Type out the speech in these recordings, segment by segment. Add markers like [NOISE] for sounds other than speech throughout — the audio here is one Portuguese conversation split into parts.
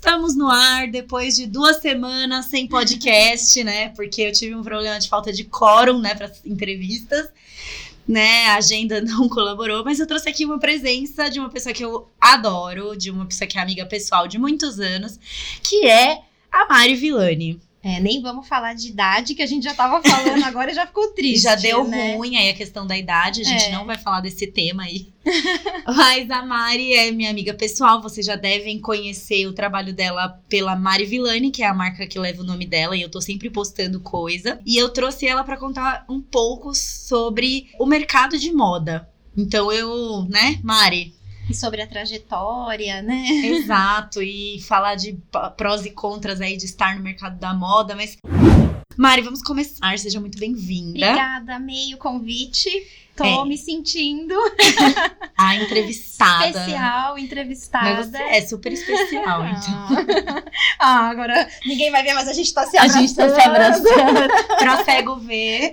Estamos no ar depois de duas semanas sem podcast, né? Porque eu tive um problema de falta de quórum, né, para entrevistas. Né, a agenda não colaborou, mas eu trouxe aqui uma presença de uma pessoa que eu adoro, de uma pessoa que é amiga pessoal de muitos anos, que é a Mari Villani. É, nem vamos falar de idade, que a gente já tava falando [LAUGHS] agora e já ficou triste. Já deu né? ruim aí a questão da idade, a gente É. não vai falar desse tema aí. [LAUGHS] Mas a Mari é minha amiga pessoal, vocês já devem conhecer o trabalho dela pela Mari Villani, que é a marca que leva o nome dela, e eu tô sempre postando coisa. E eu trouxe ela pra contar um pouco sobre o mercado de moda. Então eu, né, Mari, E sobre a trajetória, né? Exato, e falar de prós e contras aí de estar no mercado da moda, mas. Mari, vamos começar. Seja muito bem-vinda. Obrigada, amei o convite. Tô É. me sentindo [LAUGHS] A entrevistada. especial, entrevistada. Mas você é super especial, então. [LAUGHS] Ah, agora ninguém vai ver, mas a gente tá se A abraçando. gente tá se abraçando pra cego ver.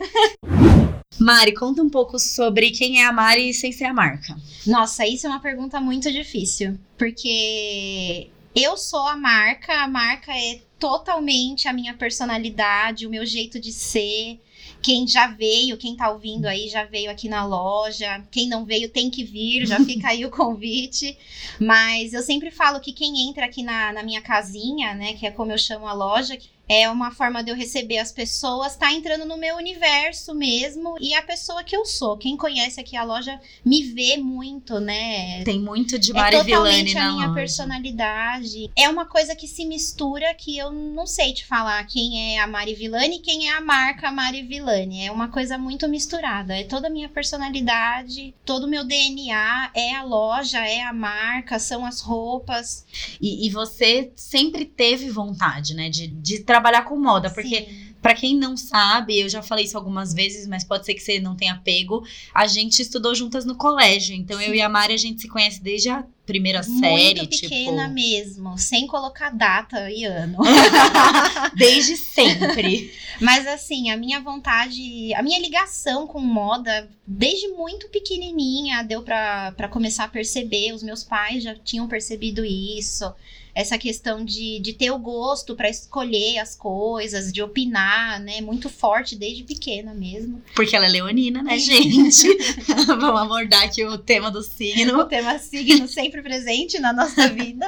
Mari, conta um pouco sobre quem é a Mari sem ser a marca. Nossa, isso é uma pergunta muito difícil. Porque eu sou a marca, a marca é totalmente a minha personalidade, o meu jeito de ser. Quem já veio, quem tá ouvindo aí já veio aqui na loja. Quem não veio tem que vir, já [LAUGHS] fica aí o convite. Mas eu sempre falo que quem entra aqui na, na minha casinha, né, que é como eu chamo a loja, é uma forma de eu receber as pessoas, tá entrando no meu universo mesmo e a pessoa que eu sou. Quem conhece aqui a loja me vê muito, né? Tem muito de É Mari Villani totalmente a na minha loja. personalidade. É uma coisa que se mistura que eu não sei te falar quem é a Mari Villani e quem é a marca Mari Villani. É uma coisa muito misturada. É toda a minha personalidade, todo o meu DNA, é a loja, é a marca, são as roupas. E, e você sempre teve vontade, né, de, de trabalhar com moda, porque Sim. Pra quem não sabe, eu já falei isso algumas vezes, mas pode ser que você não tenha pego. A gente estudou juntas no colégio. Então eu e a Mari a gente se conhece desde a primeira série, muito pequena tipo, mesmo, sem colocar data e ano. [LAUGHS] desde sempre. Mas assim, a minha vontade, a minha ligação com moda, desde muito pequenininha, deu pra começar a perceber. Os meus pais já tinham percebido isso. Essa questão de, de ter o gosto pra escolher as coisas, de opinar, né? Muito forte desde pequena mesmo. Porque ela é leonina, né, gente? [LAUGHS] Vamos abordar aqui o tema do O signo. tema signo sempre presente na nossa vida.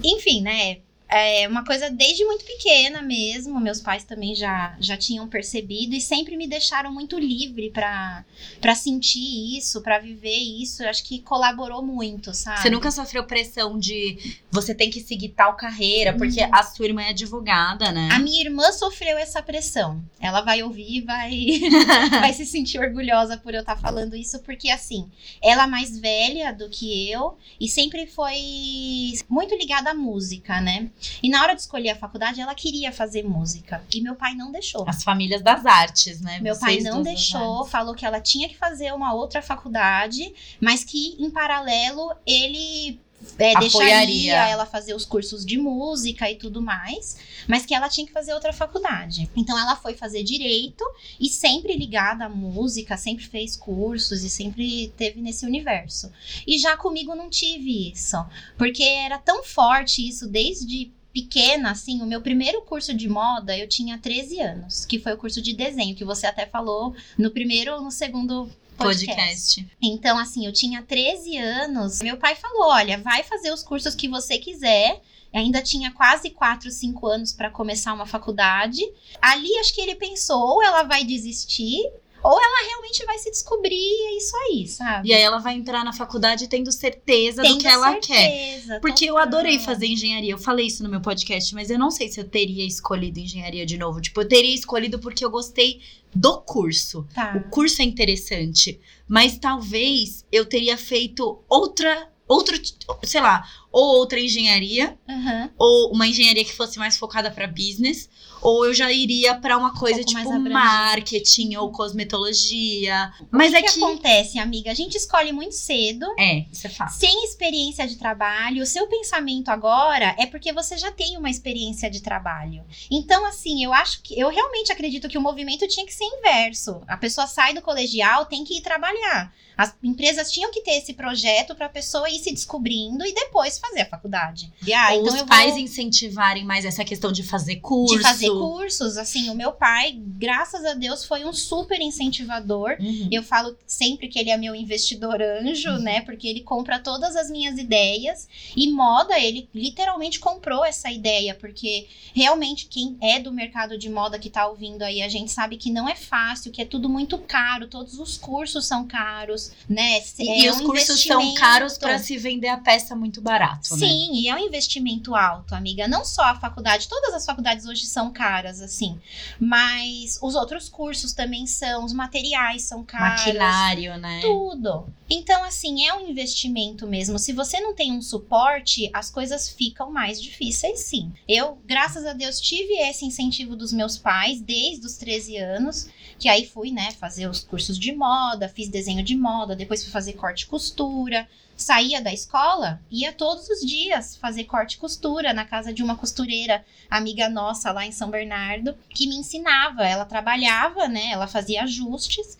Enfim, né? É uma coisa desde muito pequena mesmo. Meus pais também já, já tinham percebido e sempre me deixaram muito livre pra pra sentir isso, pra viver isso. Eu acho que colaborou muito, sabe? Você nunca sofreu pressão de você tem que seguir tal carreira, porque a sua irmã é advogada, né? A minha irmã sofreu essa pressão. Ela vai ouvir e vai, [LAUGHS] vai se sentir orgulhosa por eu estar falando isso, porque assim, ela é mais velha do que eu e sempre foi muito ligada à música, né? E na hora de escolher a faculdade, ela queria fazer música. E meu pai não deixou. As famílias das artes, né? Meu pai Vocês não duas das deixou, falou que ela tinha que fazer uma outra faculdade, mas que em paralelo ele é, deixaria ela fazer os cursos de música e tudo mais, mas que ela tinha que fazer outra faculdade. Então ela foi fazer direito e sempre ligada à música, sempre fez cursos e sempre teve nesse universo. E já comigo não tive isso, porque era tão forte isso desde pequena, assim, o meu primeiro curso de moda, eu tinha 13 anos, que foi o curso de desenho, que você até falou no primeiro ou no segundo podcast. podcast. Então, assim, eu tinha 13 anos. Meu pai falou: olha, vai fazer os cursos que você quiser. Ainda tinha quase 4, 5 anos para começar uma faculdade. Ali, acho que ele pensou: ou ela vai desistir, ou ela realmente vai se descobrir e é isso aí, sabe? E aí ela vai entrar na faculdade tendo certeza Tendo do que ela quer. certeza, Porque eu adorei fazer engenharia. Eu falei isso no meu podcast, mas eu não sei se eu teria escolhido engenharia de novo. Tipo, eu teria escolhido porque eu gostei do curso. Tá. O curso é interessante, mas talvez eu teria feito outra outro, sei lá, ou outra engenharia, Aham. ou uma engenharia que fosse mais focada para business, ou eu já iria para uma coisa mais tipo marketing ou cosmetologia. Mas o é que, que que acontece, amiga? A gente escolhe muito cedo. é, isso é fácil. Sem experiência de trabalho, o seu pensamento agora é porque você já tem uma experiência de trabalho. Então, assim, eu acho que eu realmente acredito que o movimento tinha que ser inverso. A pessoa sai do colegial, tem que ir trabalhar. As empresas tinham que ter esse projeto para a pessoa ir se descobrindo e depois fazer a faculdade. E, ah, então os eu pais vou... incentivarem mais essa questão de fazer curso. de fazer cursos, assim, o meu pai, graças a Deus, foi um super incentivador. Uhum. Eu falo sempre que ele é meu investidor anjo, né? Porque ele compra todas as minhas ideias. E moda, ele literalmente comprou essa ideia. Porque realmente, quem é do mercado de moda que tá ouvindo aí, a gente sabe que não é fácil, que é tudo muito caro. Todos os cursos são caros, né? E, e É os um cursos são caros para se vender a peça muito barato, né? Sim, e é um investimento alto, amiga. Não só a faculdade, todas as faculdades hoje são caras, assim. Mas os outros cursos também são, os materiais são caros. Maquinário, né? Tudo. Então, assim, é um investimento mesmo. Se você não tem um suporte, as coisas ficam mais difíceis, sim. Eu, graças a Deus, tive esse incentivo dos meus pais desde os 13 anos, que aí fui, né, fazer os cursos de moda, fiz desenho de moda, depois fui fazer corte e costura. Saía da escola, ia todos os dias fazer corte e costura na casa de uma costureira amiga nossa lá em São Bernardo, que me ensinava. Ela trabalhava, né? Ela fazia ajustes.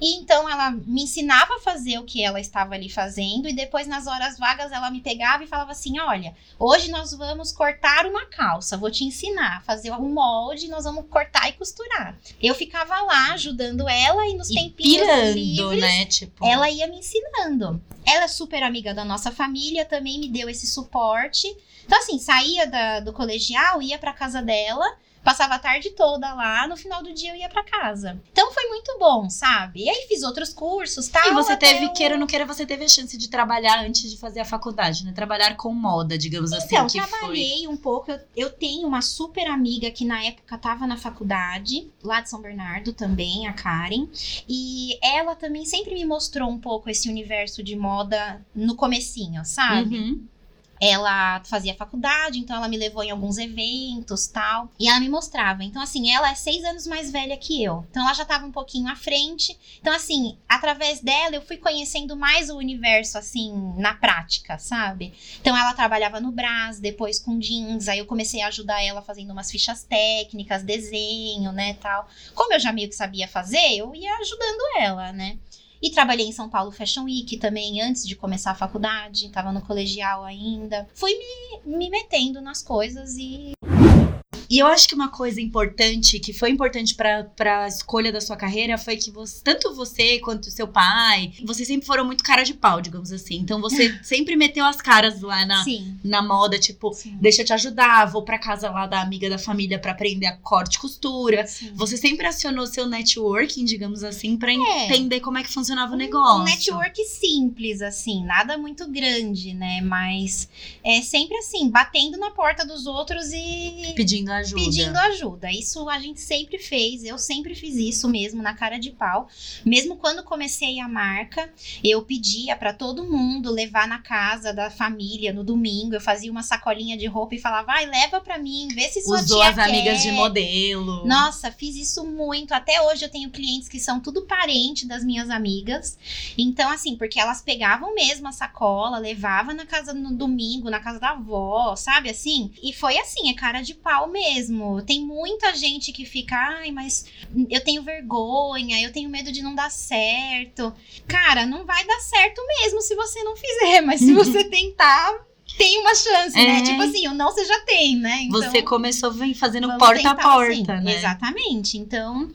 E então ela me ensinava a fazer o que ela estava ali fazendo. E depois, nas horas vagas, ela me pegava e falava assim: Olha, hoje nós vamos cortar uma calça. Vou te ensinar a fazer um molde, nós vamos cortar e costurar. Eu ficava lá ajudando ela e nos E tempinhos pirando, livres, né? Tipo, ela ia me ensinando. Ela é super amiga da nossa família, também me deu esse suporte. Então, assim, saía da- do colegial, ia pra casa dela, passava a tarde toda lá, no final do dia eu ia pra casa. Então foi muito bom, sabe? E aí fiz outros cursos, tal. E você teve, eu- queira ou não queira, você teve a chance de trabalhar antes de fazer a faculdade, né? Trabalhar com moda, digamos assim, Então, que foi. trabalhei um pouco. Eu, eu tenho uma super amiga que na época tava na faculdade, lá de São Bernardo também, a Karen. E ela também sempre me mostrou um pouco esse universo de moda no comecinho, sabe? Uhum. Ela fazia faculdade, então ela me levou em alguns eventos tal. E ela me mostrava. Então, assim, ela é seis anos mais velha que eu. Então, ela já tava um pouquinho à frente. Então, assim, através dela, eu fui conhecendo mais o universo, assim, na prática, sabe? Então, ela trabalhava no Brás, depois com jeans. Aí, eu comecei a ajudar ela fazendo umas fichas técnicas, desenho, né, tal. Como eu já meio que sabia fazer, eu ia ajudando ela, né? E trabalhei em São Paulo Fashion Week também, antes de começar a faculdade, tava no colegial ainda. Fui me, me metendo nas coisas e. E eu acho que uma coisa importante, que foi importante pra, pra escolha da sua carreira, foi que você, tanto você quanto seu pai, vocês sempre foram muito cara de pau, digamos assim. Então você [LAUGHS] sempre meteu as caras lá na, Sim. na moda, tipo, Sim. deixa eu te ajudar, vou pra casa lá da amiga da família pra aprender a corte e costura. sim. Você sempre acionou seu networking, digamos assim, pra É. entender como é que funcionava o negócio. Um network simples, assim, nada muito grande, né? Mas é sempre assim, batendo na porta dos outros e Pedindo ajuda. Pedindo ajuda. Isso a gente sempre fez, eu sempre fiz isso mesmo, na cara de pau. Mesmo quando comecei a marca, eu pedia pra todo mundo levar na casa da família no domingo. Eu fazia uma sacolinha de roupa e falava, vai, leva pra mim, vê se sua Usou as amigas quer." de modelo. Nossa, fiz isso muito. Até hoje eu tenho clientes que são tudo parente das minhas amigas. Então, assim, porque elas pegavam mesmo a sacola, levavam na casa no domingo, na casa da avó, sabe assim? E foi assim, é cara de pau mesmo. Tem muita gente que fica, ai, mas eu tenho vergonha, eu tenho medo de não dar certo. Cara, não vai dar certo mesmo se você não fizer, mas se você [LAUGHS] tentar. Tem uma chance, É. né? Tipo assim, o não você já tem, né? Então, Você começou vem fazendo porta a tentar, porta, sim. né? Exatamente. Então.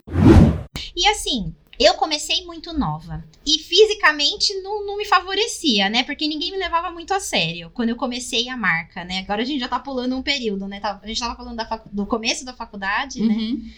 E assim, eu comecei muito nova. E fisicamente não, não me favorecia, né? Porque ninguém me levava muito a sério quando eu comecei a marca, né? Agora a gente já tá pulando um período, né? Tá- A gente tava falando facu- do começo da faculdade, né? Uhum.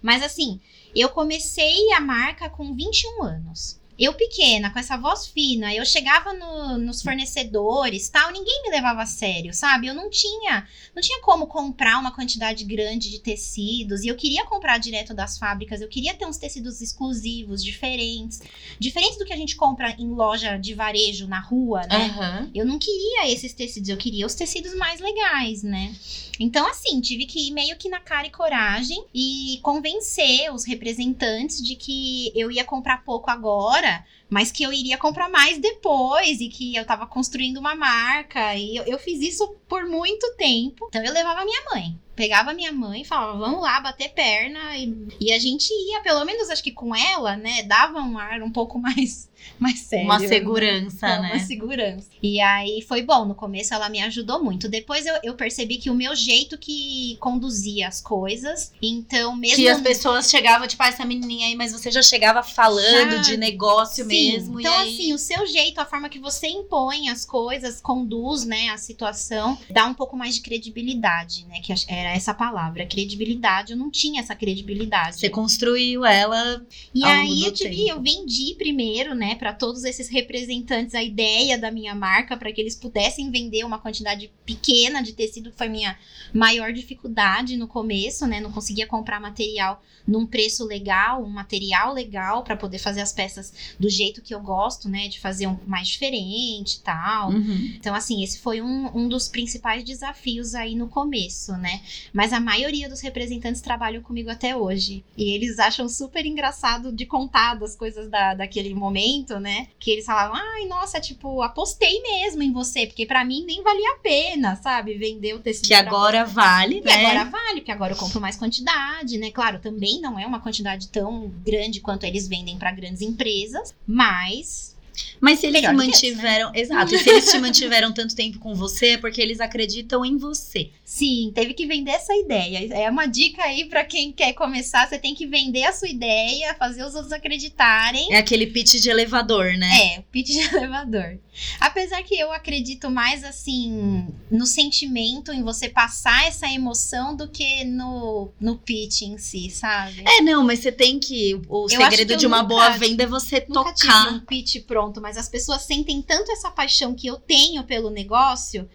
Mas assim, eu comecei a marca com 21 anos. Eu pequena, com essa voz fina, eu chegava no, nos fornecedores, tal, ninguém me levava a sério, sabe? Eu não tinha, não tinha como comprar uma quantidade grande de tecidos, e eu queria comprar direto das fábricas, eu queria ter uns tecidos exclusivos, diferentes, diferentes do que a gente compra em loja de varejo na rua, né? Aham. Eu não queria esses tecidos, eu queria os tecidos mais legais, né? Então, assim, tive que ir meio que na cara e coragem e convencer os representantes de que eu ia comprar pouco agora, mas que eu iria comprar mais depois e que eu tava construindo uma marca. E eu, eu fiz isso por muito tempo. Então, eu levava minha mãe. Pegava minha mãe e falava, vamos lá, bater perna. E, e a gente ia, pelo menos acho que com ela, né? Dava um ar um pouco [LAUGHS] mais, mais sério. Uma né? segurança, né? Uma segurança. E aí foi bom. No começo ela me ajudou muito. Depois eu, eu percebi que o meu jeito que conduzia as coisas. Então, mesmo. Que as pessoas chegavam, tipo, ah, essa menininha aí, mas você já chegava falando Já. de negócio Sim. mesmo. Então, aí... assim, o seu jeito, a forma que você impõe as coisas, conduz, né, a situação, dá um pouco mais de credibilidade, né? Que era essa palavra, credibilidade. Eu não tinha essa credibilidade. Você construiu ela. E aí eu tive, eu vendi primeiro, né, para todos esses representantes a ideia da minha marca para que eles pudessem vender uma quantidade pequena de tecido, que foi minha maior dificuldade no começo, né? Não conseguia comprar material num preço legal, um material legal para poder fazer as peças do jeito que eu gosto, né, de fazer um mais diferente e tal. Uhum. Então, assim, esse foi um, um dos principais desafios aí no começo, né? Mas a maioria dos representantes trabalham comigo até hoje. E eles acham super engraçado de contar das coisas da, daquele momento, né? Que eles falavam, ai, nossa, tipo, apostei mesmo em você, porque pra mim nem valia a pena, sabe? Vender o tecido. Que agora vale, e né? agora vale, porque agora eu compro mais quantidade, né? Claro, também não é uma quantidade tão grande quanto eles vendem para grandes empresas, mas Mas se eles Melhor te esse, mantiveram. Exato. E se eles te mantiveram tanto tempo com você, é porque eles acreditam em você. sim, teve que vender essa ideia. É uma dica aí para quem quer começar, você tem que vender a sua ideia, fazer os outros acreditarem. É aquele pitch de elevador, né? É, pitch de [LAUGHS] elevador. Apesar que eu acredito mais assim no sentimento, em você passar essa emoção do que no, no pitch em si, sabe? É, não, mas você tem que. O Eu segredo de uma nunca- boa venda é você Nunca tive tocar. um pitch pronto, mas as pessoas sentem tanto essa paixão que eu tenho pelo negócio.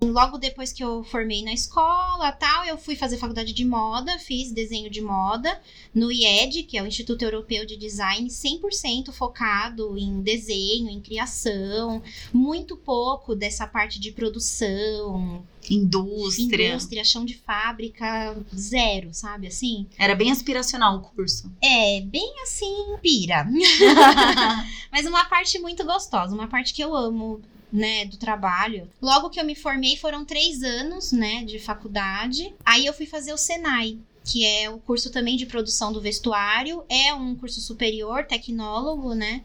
Logo depois que eu formei na escola, tal, eu fui fazer faculdade de moda, fiz desenho de moda no IED, que é o Instituto Europeu de Design, 100% focado em desenho, em criação, muito pouco dessa parte de produção, Indústria. indústria, chão de fábrica, zero, sabe assim? Era bem aspiracional o curso. É, bem assim, pira. [LAUGHS] [LAUGHS] Mas uma parte muito gostosa, uma parte que eu amo, né, do trabalho. Logo que eu me formei, foram três anos, né, de faculdade. Aí eu fui fazer o Senai. Que é o curso também de produção do vestuário. É um curso superior, tecnólogo, né?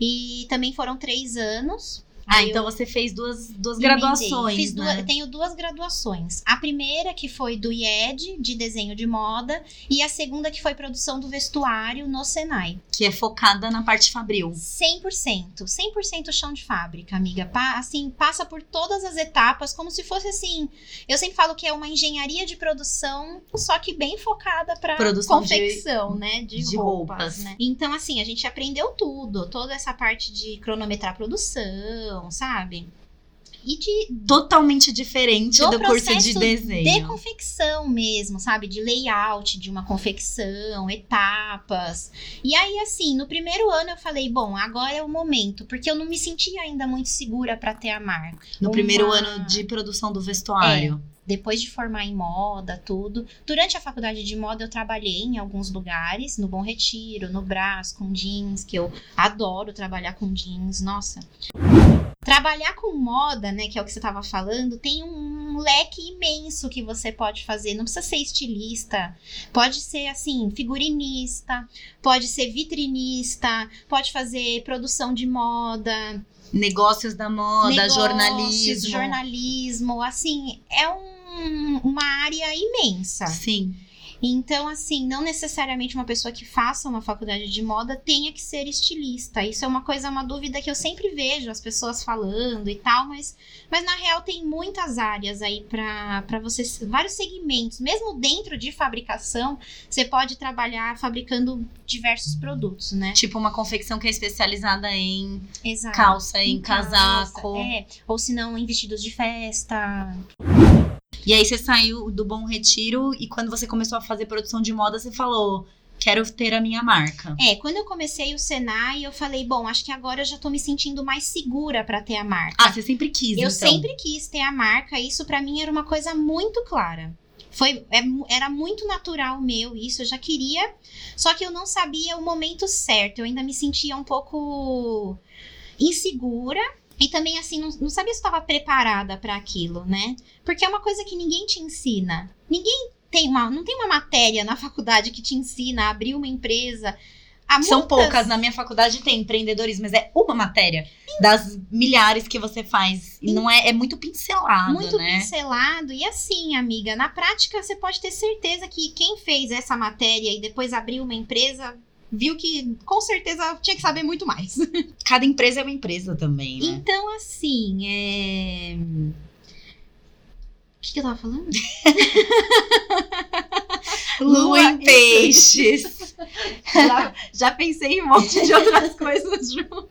E também foram três anos. Ah, então você fez duas, duas Emendei. graduações. Fiz duas- né? eu tenho duas graduações. A primeira, que foi do IED, de desenho de moda, e a segunda, que foi produção do vestuário no Senai. Que é focada na parte fabril. 100%, 100% chão de fábrica, amiga. Pa- assim, passa por todas as etapas, como se fosse assim. Eu sempre falo que é uma engenharia de produção, só que bem focada para Produção de- confecção, né? De, de roupas, roupas. né? Então, assim, a gente aprendeu tudo, toda essa parte de cronometrar a produção, sabe? E de Totalmente diferente do, Do curso de desenho. de confecção mesmo, sabe? De layout de uma confecção, etapas. E aí, assim, no primeiro ano eu falei, bom, agora é o momento, porque eu não me sentia ainda muito segura para ter a marca. No uma- primeiro ano de produção do vestuário. Depois de formar em moda, tudo. Durante a faculdade de moda, eu trabalhei em alguns lugares, no Bom Retiro, no Brás, com jeans, que eu adoro trabalhar com jeans, nossa. Trabalhar com moda, né, que é o que você estava falando, tem um leque imenso que você pode fazer. Não precisa ser estilista, pode ser assim, figurinista, pode ser vitrinista, pode fazer produção de moda, Negócios da moda, negócios, jornalismo. jornalismo, assim, é um- uma área imensa. Sim. Então, assim, não necessariamente uma pessoa que faça uma faculdade de moda tenha que ser estilista. Isso é uma coisa, uma dúvida que eu sempre vejo as pessoas falando e tal, mas, mas na real tem muitas áreas aí para você, vários segmentos. Mesmo dentro de fabricação, você pode trabalhar fabricando diversos produtos, né? Tipo uma confecção que é especializada em Exato. calça, em, Em casaco. calça, É, ou se não, em vestidos de festa. E aí você saiu do Bom Retiro e quando você começou a fazer produção de moda, você falou: quero ter a minha marca. É, quando eu comecei o Senai, eu falei, bom, acho que agora eu já tô me sentindo mais segura para ter a marca. Ah, você sempre quis, eu então. sempre quis ter a marca, isso para mim era uma coisa muito clara. Foi, é era muito natural meu isso, eu já queria, só que eu não sabia o momento certo. Eu ainda me sentia um pouco insegura e também assim não, não sabia se estava preparada para aquilo, né? Porque é uma coisa que ninguém te ensina. Ninguém tem uma, não tem uma matéria na faculdade que te ensina a abrir uma empresa. São poucas. Na minha faculdade tem empreendedorismo, mas é uma matéria das milhares que você faz. E não é, é muito pincelado, muito né? pincelado. E assim, amiga, na prática você pode ter certeza que quem fez essa matéria e depois abriu uma empresa viu que com certeza tinha que saber muito mais. [LAUGHS] Cada empresa é uma empresa também, né? Então, assim, é. O que, que eu tava falando? [LAUGHS] Lua em peixes. [LAUGHS] Já, já pensei em um monte de outras coisas junto.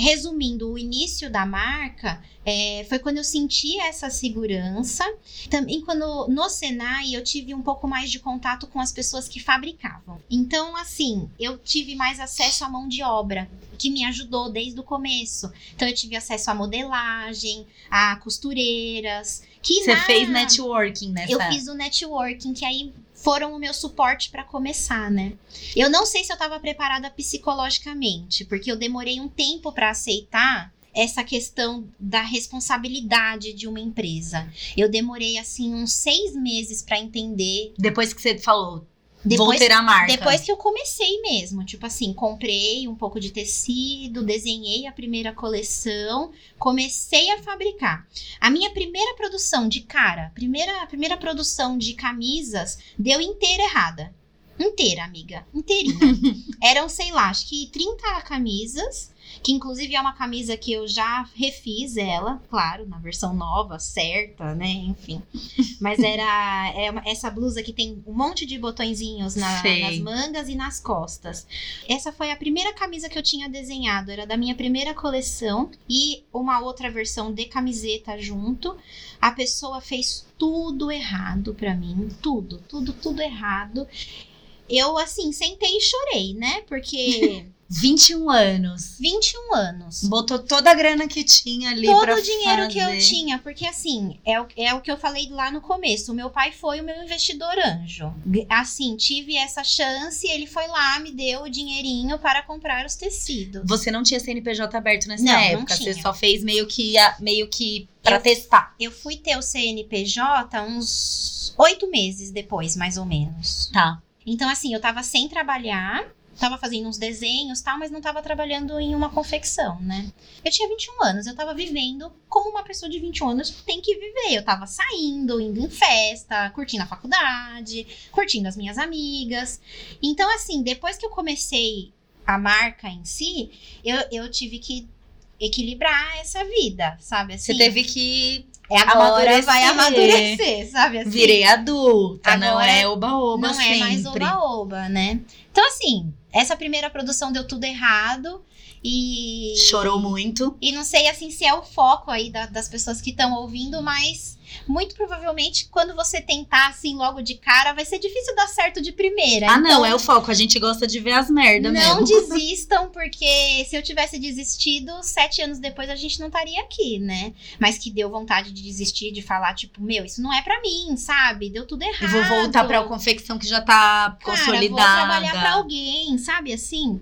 Resumindo, o início da marca é, foi quando eu senti essa segurança. Também quando no Senai eu tive um pouco mais de contato com as pessoas que fabricavam. Então, assim, eu tive mais acesso à mão de obra, que me ajudou desde o começo. Então, eu tive acesso à modelagem, a costureiras. Que Você na- fez networking nessa. eu fiz o networking, que aí foram o meu suporte para começar, né? Eu não sei se eu tava preparada psicologicamente, porque eu demorei um tempo para aceitar essa questão da responsabilidade de uma empresa. Eu demorei assim uns seis meses para entender. Depois que você falou, vou Depois, ter a marca. depois que eu comecei mesmo, tipo assim, comprei um pouco de tecido, desenhei a primeira coleção, comecei a fabricar. A minha primeira produção de cara, primeira, primeira produção de camisas, deu inteira errada. Inteira, amiga. Inteirinha. [LAUGHS] Eram, sei lá, acho que 30 camisas. Que inclusive é uma camisa que eu já refiz ela, claro, na versão nova, certa, né? Enfim. [LAUGHS] Mas era é uma- essa blusa que tem um monte de botõezinhos na- nas mangas e nas costas. Essa foi a primeira camisa que eu tinha desenhado, era da minha primeira coleção e uma outra versão de camiseta junto. A pessoa fez tudo errado pra mim, tudo, tudo, tudo errado. Eu assim, sentei e chorei, né? Porque [LAUGHS] 21 anos. 21 anos. Botou toda a grana que tinha ali Todo o dinheiro que eu fazer. tinha, porque assim, é o, é o que eu falei lá no começo. O meu pai foi o meu investidor anjo. Assim, tive essa chance, ele foi lá, me deu o dinheirinho para comprar os tecidos. Você não tinha CNPJ aberto nessa Não, não época, você tinha. só fez meio que meio que pra Eu- testar. Eu fui ter o CNPJ uns oito meses depois, mais ou menos. Tá. Então, assim, eu tava sem trabalhar, tava fazendo uns desenhos e tal, mas não tava trabalhando em uma confecção, né? Eu tinha 21 anos, eu tava vivendo como uma pessoa de 21 anos tem que viver. Eu tava saindo, indo em festa, curtindo a faculdade, curtindo as minhas amigas. Então, assim, depois que eu comecei a marca em si, eu, eu tive que equilibrar essa vida, sabe? Assim, Você teve que é agora amadurecer. vai amadurecer, sabe? Assim, virei adulta, não Agora é oba-oba não sempre. é mais oba-oba, né? Então, assim, essa primeira produção deu tudo errado e. Chorou muito. E não sei, assim, se é o foco aí da- das pessoas que estão ouvindo, mas muito provavelmente quando você tentar, assim, logo de cara, vai ser difícil dar certo de primeira. Ah, não, Então, é o foco. A gente gosta de ver as merda Não mesmo. [LAUGHS] desistam, porque se eu tivesse desistido, sete anos depois a gente não estaria aqui, né? Mas que deu vontade de desistir, de falar, tipo, meu, isso não é pra mim, sabe? Deu tudo errado. Eu vou voltar pra confecção que já tá Cara, consolidada. vou trabalhar pra alguém, sabe assim?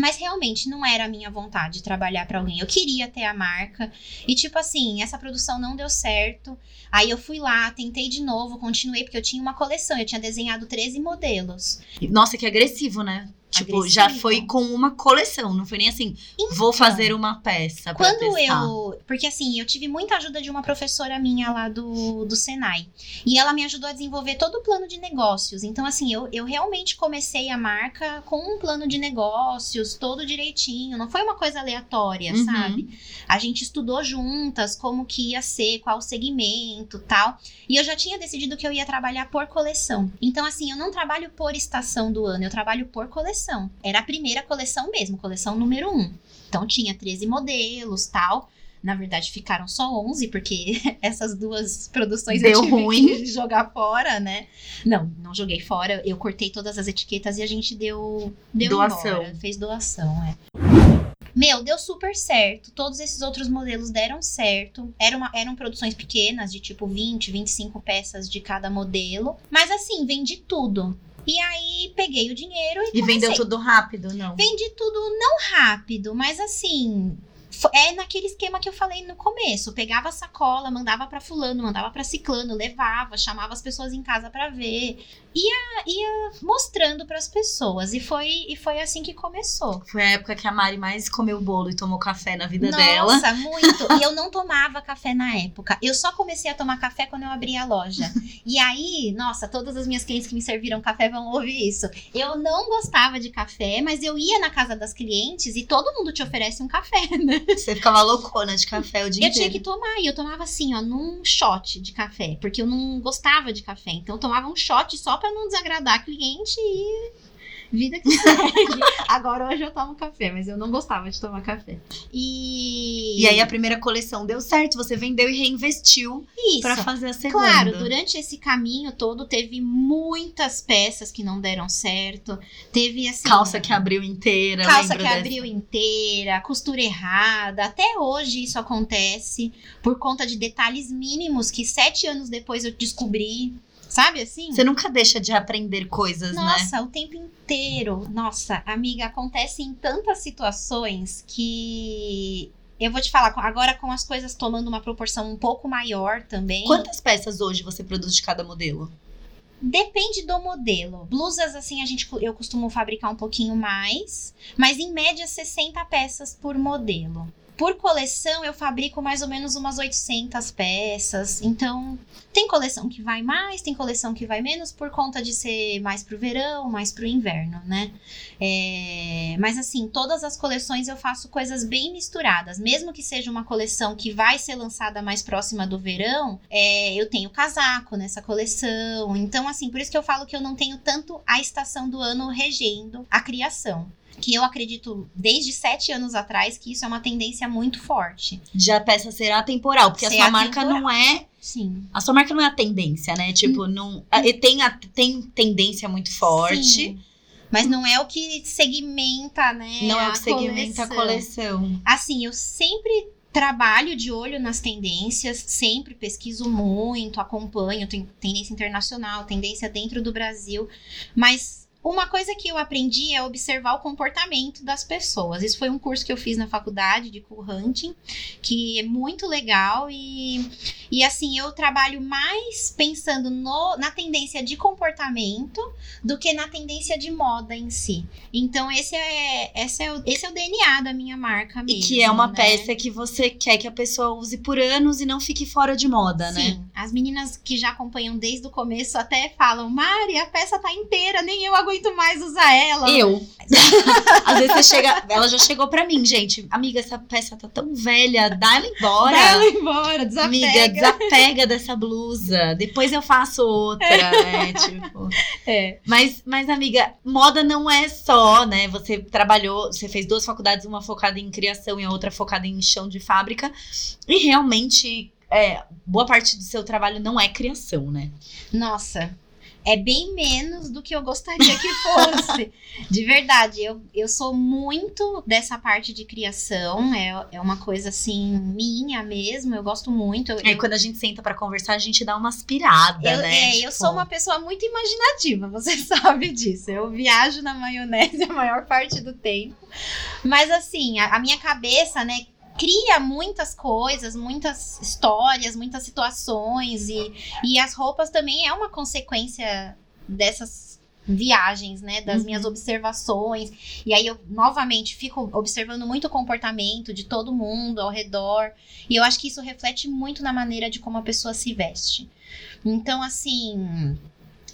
Mas realmente não era a minha vontade trabalhar pra alguém. Eu queria ter a marca. E tipo assim, essa produção não deu certo. Aí eu fui lá, tentei de novo, continuei, porque eu tinha uma coleção. Eu tinha desenhado 13 modelos. Nossa, que agressivo, né? Tipo, já Agressivo. foi com uma coleção, não foi nem assim, vou fazer uma peça pra Quando testar. eu. Porque assim, eu tive muita ajuda de uma professora minha lá do, do Senai. E ela me ajudou a desenvolver todo o plano de negócios. Então, assim, eu, eu realmente comecei a marca com um plano de negócios, todo direitinho. Não foi uma coisa aleatória, Uhum. sabe? A gente estudou juntas como que ia ser, qual o segmento tal. E eu já tinha decidido que eu ia trabalhar por coleção. Então, assim, eu não trabalho por estação do ano, eu trabalho por coleção. Era a primeira coleção mesmo, coleção número um. Então tinha 13 modelos, tal. Na verdade, ficaram só 11, porque [LAUGHS] essas duas produções Deu eu tive ruim. que [LAUGHS] jogar fora, né? Não, não joguei fora. Eu cortei todas as etiquetas e a gente deu, deu Doação. embora. Fez doação, é. Meu, deu super certo. Todos esses outros modelos deram certo. Era uma- eram produções pequenas, de tipo 20, 25 peças de cada modelo. Mas assim, vendi tudo. E aí peguei o dinheiro e, E vendeu comecei. tudo rápido, não? Vendi tudo não rápido, mas assim. É naquele esquema que eu falei no começo. Pegava a sacola, mandava pra fulano, mandava pra ciclano, levava, chamava as pessoas em casa pra ver. Ia, ia mostrando pras pessoas. E foi, e foi assim que começou. Foi a época que a Mari mais comeu bolo e tomou café na vida dela. Nossa, muito. E eu não tomava café na época. Eu só comecei a tomar café quando eu abri a loja. E aí, nossa, todas as minhas clientes que me serviram café vão ouvir isso. Eu não gostava de café, mas eu ia na casa das clientes e todo mundo te oferece um café, [LAUGHS] né? [LAUGHS] Você ficava loucona de café o dia Eu inteiro. tinha que tomar, e eu tomava assim, ó, num shot de café, porque eu não gostava de café. Então eu tomava um shot só pra não desagradar a cliente e vida que segue. [LAUGHS] Agora hoje eu tomo café, mas eu não gostava de tomar café. E E aí a primeira coleção deu certo, você vendeu e reinvestiu pra fazer a segunda. Claro, durante esse caminho todo teve muitas peças que não deram certo. Teve assim. Calça que abriu inteira, Calça que dessa. abriu inteira, costura errada. Até hoje isso acontece por conta de detalhes mínimos que sete anos depois eu descobri. Sabe assim? Você nunca deixa de aprender coisas, né? Nossa, o tempo inteiro. Nossa, amiga, acontece em tantas situações que. Eu vou te falar, agora com as coisas tomando uma proporção um pouco maior também. Quantas peças hoje você produz de cada modelo? Depende do modelo. Blusas, assim, a gente, eu costumo fabricar um pouquinho mais, mas em média 60 peças por modelo. Por coleção, eu fabrico mais ou menos umas 800 peças. Então, tem coleção que vai mais, tem coleção que vai menos, por conta de ser mais pro verão, mais pro inverno, né? É, Mas, assim, todas as coleções eu faço coisas bem misturadas. Mesmo que seja uma coleção que vai ser lançada mais próxima do verão, é, eu tenho casaco nessa coleção. Então, assim, por isso que eu falo que eu não tenho tanto a estação do ano regendo a criação. Que eu acredito desde sete anos atrás que isso é uma tendência muito forte. De a peça ser atemporal, porque Ser a sua marca atemporal. não é. Sim. A sua marca não é a tendência, né? Tipo, não. a- e Tem, a, tem tendência muito forte. Sim. Mas não é o que segmenta, né? Não é o que segmenta a coleção. Assim, eu sempre trabalho de olho nas tendências, sempre pesquiso muito, acompanho tem tendência internacional, tendência dentro do Brasil, mas uma coisa que eu aprendi é observar o comportamento das pessoas. Isso foi um curso que eu fiz na faculdade de cool hunting, que é muito legal e, e assim, eu trabalho mais pensando no, na tendência de comportamento do que na tendência de moda em si. Então esse é, esse é, o, esse é o DNA da minha marca E mesmo. que é uma né? peça que você quer que a pessoa use por anos e não fique fora de moda, né? Sim, as meninas que já acompanham desde o começo até falam, Mari, a peça tá inteira, nem eu aguento mais usar ela. Eu. [LAUGHS] Às vezes você chega. Ela já chegou pra mim, gente. Amiga, essa peça tá tão velha, dá ela embora. Dá ela embora, desapega. Amiga, desapega dessa blusa. Depois eu faço outra, né? Tipo. É. Mas, mas, amiga, moda não é só, né? Você trabalhou, você fez duas faculdades, uma focada em criação e a outra focada em chão de fábrica. E realmente, é, boa parte do seu trabalho não é criação, né? Nossa, é bem menos do que eu gostaria que fosse. [LAUGHS] de verdade, eu, eu sou muito dessa parte de criação. É, é uma coisa assim, minha mesmo. Eu gosto muito. Eu, Aí eu- quando a gente senta pra conversar, a gente dá uma aspirada, eu, né? é, eu Tipo, sou uma pessoa muito imaginativa, você [LAUGHS] sabe disso. Eu viajo na maionese a maior parte do tempo. Mas assim, a, a minha cabeça, né, cria muitas coisas, muitas histórias, muitas situações. E, e as roupas também é uma consequência dessas. viagens, né, das Uhum. minhas observações. E aí eu novamente fico observando muito o comportamento de todo mundo ao redor. E eu acho que isso reflete muito na maneira de como a pessoa se veste. Então, assim,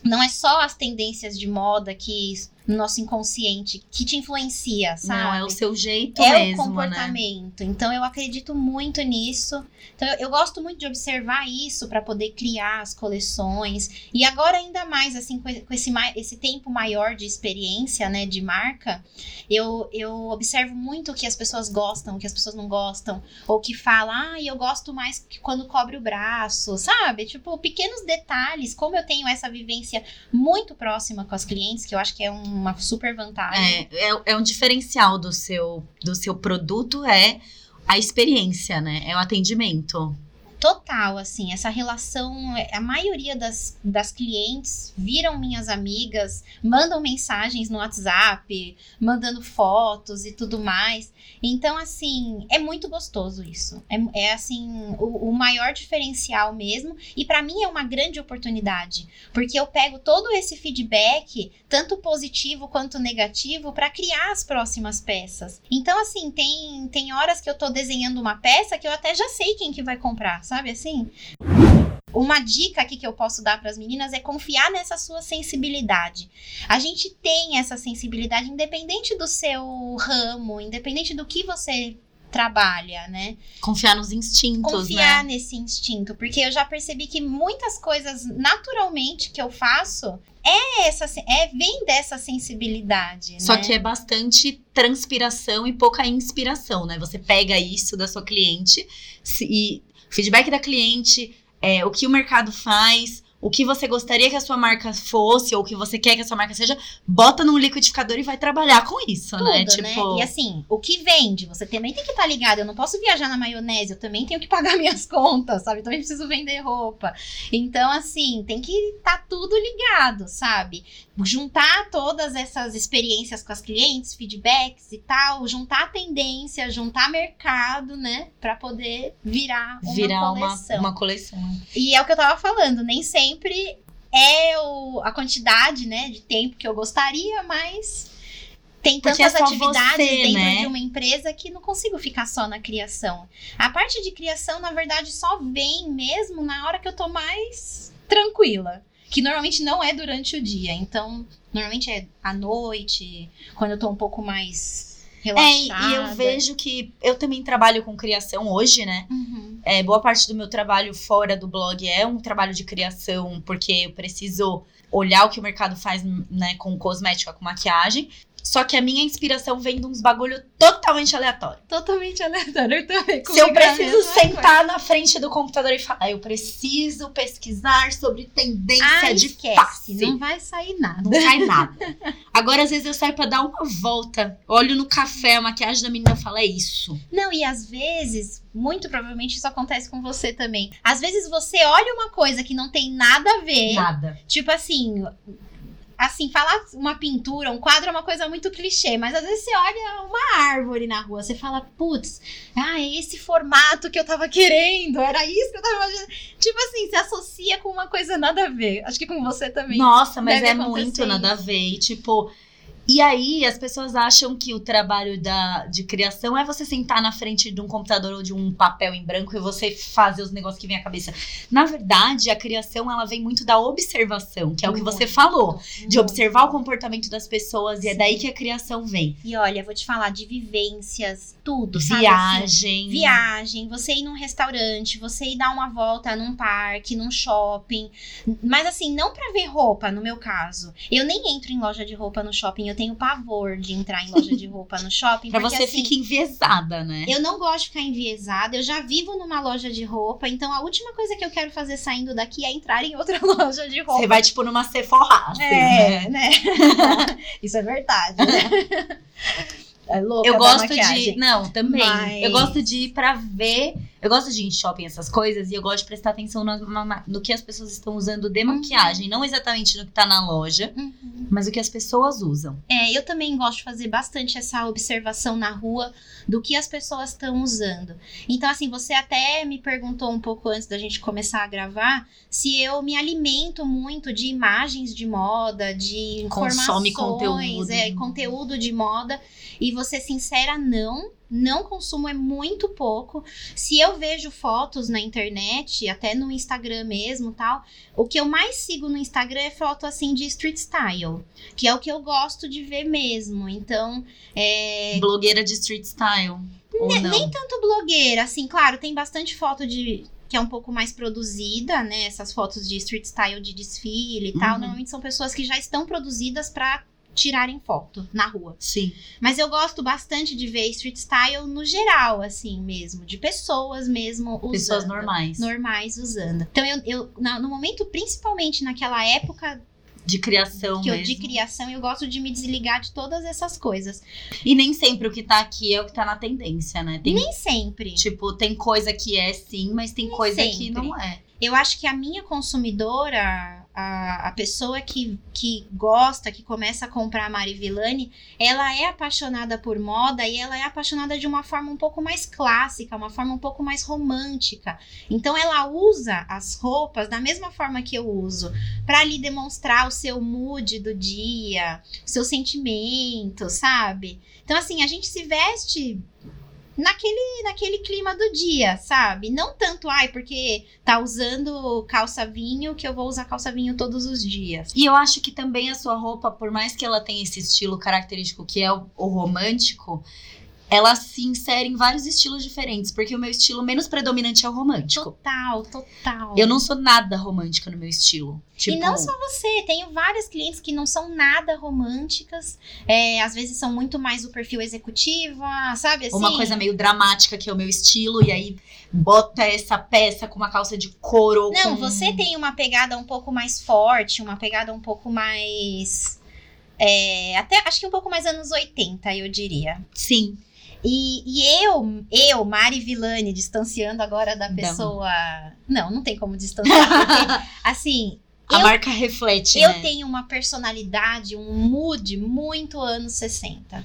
não é só as tendências de moda que no nosso inconsciente que te influencia, sabe? Não, é o seu jeito é mesmo, o né? comportamento. Então eu acredito muito nisso. Então eu, eu gosto muito de observar isso para poder criar as coleções. E agora ainda mais assim com, com esse, esse tempo maior de experiência, né, de marca, eu, eu observo muito o que as pessoas gostam, o que as pessoas não gostam, ou que falam: "Ah, eu gosto mais quando cobre o braço", sabe? Tipo, pequenos detalhes, como eu tenho essa vivência muito próxima com as clientes, que eu acho que é uma super vantagem. É, é, é um diferencial do seu, do seu produto, é a experiência, né? É o atendimento. Total, assim, essa relação, a maioria das, das clientes viram minhas amigas, mandam mensagens no WhatsApp, mandando fotos e tudo mais. Então, assim, é muito gostoso isso. É, é assim, o, o maior diferencial mesmo. E pra mim é uma grande oportunidade, porque eu pego todo esse feedback, tanto positivo quanto negativo, pra criar as próximas peças. Então, assim, tem, tem horas que eu tô desenhando uma peça que eu até já sei quem que vai comprar, sabe assim? Uma dica aqui que eu posso dar para as meninas é confiar nessa sua sensibilidade. A gente tem essa sensibilidade independente do seu ramo, independente do que você trabalha, né? Confiar nos instintos, Confiar né? nesse instinto, porque eu já percebi que muitas coisas naturalmente que eu faço é essa é vem dessa sensibilidade, Só né? que é bastante transpiração e pouca inspiração, né? Você pega isso da sua cliente e feedback da cliente, é, o que o mercado faz, o que você gostaria que a sua marca fosse, ou o que você quer que a sua marca seja, bota num liquidificador e vai trabalhar com isso, né? Tudo, né? Tipo, E assim, o que vende, você também tem que estar ligado. Eu não posso viajar na maionese, eu também tenho que pagar [LAUGHS] minhas contas, sabe? Também preciso vender roupa. Então, assim, tem que estar tudo ligado, sabe? Juntar todas essas experiências com as clientes, feedbacks e tal, juntar tendência, juntar mercado, né? Pra poder virar uma virar uma, coleção. uma coleção. E é o que eu tava falando, nem sempre é o, a quantidade, né, de tempo que eu gostaria, mas tem tantas é atividades você, dentro né? de uma empresa que não consigo ficar só na criação. A parte de criação, na verdade, só vem mesmo na hora que eu tô mais tranquila. Que normalmente não é durante o dia. Então, normalmente é à noite, quando eu tô um pouco mais É, relaxada. e eu vejo que eu também trabalho com criação hoje, né? Uhum. É, boa parte do meu trabalho fora do blog é um trabalho de criação, porque eu preciso olhar o que o mercado faz né, com cosmética, com maquiagem. Só que a minha inspiração vem de uns bagulho totalmente aleatório. Totalmente aleatório também. Se eu preciso sentar na frente do computador e falar, eu preciso pesquisar sobre tendência Ah, de esquece, face. não vai sair nada. Não sai nada. Agora, às vezes, eu saio pra dar uma volta. Olho no café, a maquiagem da menina fala, é isso. Não, e às vezes, muito provavelmente isso acontece com você também. Às vezes você olha uma coisa que não tem nada a ver, Nada. tipo assim, assim, falar uma pintura, um quadro é uma coisa muito clichê, mas às vezes você olha uma árvore na rua, você fala, putz, ah, é esse formato que eu tava querendo, era isso que eu tava imaginando. Tipo assim, se associa com uma coisa nada a ver. Acho que com você também. Nossa, mas é acontecer muito nada a ver. E, tipo. E aí, as pessoas acham que o trabalho da, de criação é você sentar na frente de um computador ou de um papel em branco e você fazer os negócios que vem à cabeça. Na verdade, a criação, ela vem muito da observação, que é o que você Muito, falou. De muito. observar o comportamento das pessoas, e é daí que a criação vem. E olha, vou te falar de vivências, tudo, sabe? assim? Viagem. Viagem, você ir num restaurante, você ir dar uma volta num parque, num shopping. Mas assim, não pra ver roupa, no meu caso. Eu nem entro em loja de roupa no shopping, eu tenho pavor de entrar em loja de roupa no shopping. [LAUGHS] Pra porque, você assim, fica enviesada, né? Eu não gosto de ficar enviesada, eu já vivo numa loja de roupa, então a última coisa que eu quero fazer saindo daqui é entrar em outra [LAUGHS] loja de roupa. Você vai, tipo, numa Sephora, assim, É, né? né? [LAUGHS] Isso é verdade. né? É Eu gosto de. Não, também. Mas- Eu gosto de ir pra ver. Eu gosto de ir em shopping, essas coisas, e eu gosto de prestar atenção na- no que as pessoas estão usando de maquiagem. Não exatamente no que tá na loja, Uhum. mas o que as pessoas usam. É, eu também gosto de fazer bastante essa observação na rua do que as pessoas estão usando. Então, assim, você até me perguntou um pouco antes da gente começar a gravar se eu me alimento muito de imagens de moda, de Consome informações, conteúdo. é, conteúdo de moda. E ser sincera, não. Não consumo é muito pouco. Se eu vejo fotos na internet, até no Instagram mesmo, tal, o que eu mais sigo no Instagram é foto assim de street style, que é o que eu gosto de ver mesmo. Então, é, Blogueira de street style. Ou não? nem tanto blogueira, assim, claro, tem bastante foto de que é um pouco mais produzida, né? Essas fotos de street style de desfile e tal, Uhum. normalmente são pessoas que já estão produzidas para tirarem foto na rua. Sim. Mas eu gosto bastante de ver street style no geral, assim mesmo, de pessoas mesmo usando. Pessoas normais. Normais usando. Então, eu, eu no momento, principalmente naquela época De criação que eu, mesmo. de criação, eu gosto de me desligar de todas essas coisas. E nem sempre o que tá aqui é o que tá na tendência, né? Tem, Nem sempre. Tipo, tem coisa que é sim, mas tem coisa que sempre. não é. Eu acho que a minha consumidora, a, a pessoa que, que gosta, que começa a comprar a Mari Villani, ela é apaixonada por moda e ela é apaixonada de uma forma um pouco mais clássica, uma forma um pouco mais romântica. Então ela usa as roupas da mesma forma que eu uso, para lhe demonstrar o seu mood do dia, o seu sentimento, sabe? Então assim, a gente se veste naquele, naquele clima do dia, sabe? Não tanto, ai, porque tá usando calça vinho que eu vou usar calça vinho todos os dias. E eu acho que também a sua roupa, por mais que ela tenha esse estilo característico que é o, o romântico, ela se insere em vários estilos diferentes, porque o meu estilo menos predominante é o romântico. Total, total. Eu não sou nada romântica no meu estilo. Tipo, E não só você, tenho várias clientes que não são nada românticas, é, às vezes são muito mais o perfil executiva, sabe assim? uma coisa meio dramática que é o meu estilo, e aí bota essa peça com uma calça de couro. Não, com... você tem uma pegada um pouco mais forte, uma pegada um pouco mais. é, até acho que um pouco mais anos 80, eu diria. Sim. E, e eu, eu, Mari Villani, distanciando agora da Da- pessoa. Não, não tem como distanciar, porque, [LAUGHS] assim, A Eu- marca reflete, eu né? tenho uma personalidade, um mood muito anos 60.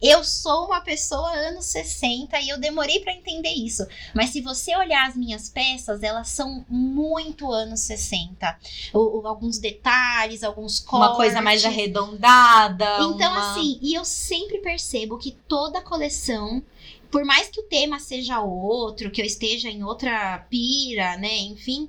Eu sou uma pessoa anos 60 e eu demorei pra entender isso. Mas se você olhar as minhas peças, elas são muito anos 60. O- o- alguns detalhes, alguns cortes. Uma coisa mais arredondada. Então, uma- assim, e eu sempre percebo que toda coleção, por mais que o tema seja outro, que eu esteja em outra pira, né, enfim,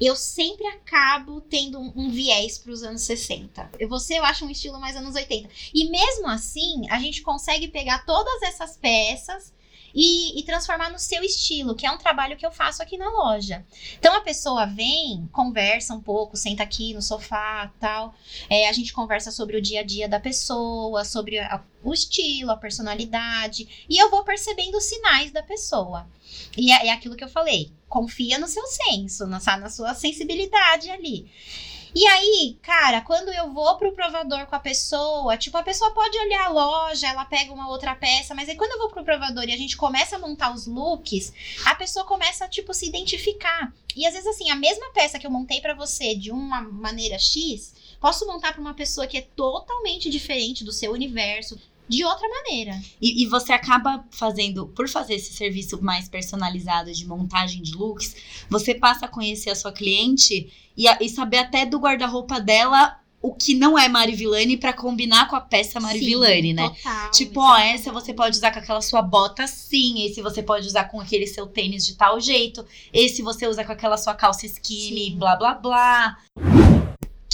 eu sempre acabo tendo um, um viés para os anos 60. Eu- Você, eu acho um estilo mais anos 80. E mesmo assim, a gente consegue pegar todas essas peças e, e transformar no seu estilo, que é um trabalho que eu faço aqui na loja. Então a pessoa vem, conversa um pouco, senta aqui no sofá, tal. É, a gente conversa sobre o dia a dia da pessoa, sobre a- o estilo, a personalidade, e eu vou percebendo os sinais da pessoa. E é, é aquilo que eu falei: confia no seu senso, na, na sua sensibilidade ali. E aí, cara, quando eu vou pro provador com a pessoa, tipo, a pessoa pode olhar a loja, ela pega uma outra peça, mas aí quando eu vou pro provador e a gente começa a montar os looks, a pessoa começa, tipo, se identificar. E às vezes, assim, a mesma peça que eu montei pra você de uma maneira X, posso montar pra uma pessoa que é totalmente diferente do seu universo, de outra maneira. E, e você acaba fazendo, por fazer esse serviço mais personalizado de montagem de looks, você passa a conhecer a sua cliente e, a- e saber até do guarda-roupa dela o que não é Mari Villani pra combinar com a peça Mari Sim, Villani, né? Total. Tipo, ó, essa você pode usar com aquela sua bota assim, esse você pode usar com aquele seu tênis de tal jeito, esse você usa com aquela sua calça skinny, Sim. blá blá blá.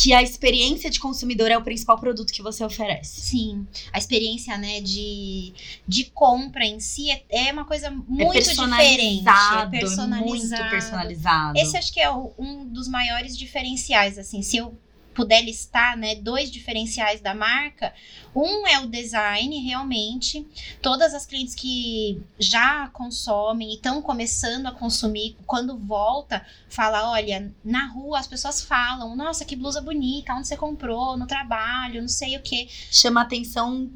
Que a experiência de consumidor é o principal produto que você oferece. Sim, a experiência, né, de, de compra em si é, é uma coisa muito é diferente. É personalizado. muito personalizado. Esse acho que é o- um dos maiores diferenciais, assim, se eu puder listar, né, dois diferenciais da marca, um é o design, realmente, todas as clientes que já consomem e estão começando a consumir, quando volta, fala, olha, na rua as pessoas falam, nossa, que blusa bonita, onde você comprou, no trabalho, não sei o quê. Chama atenção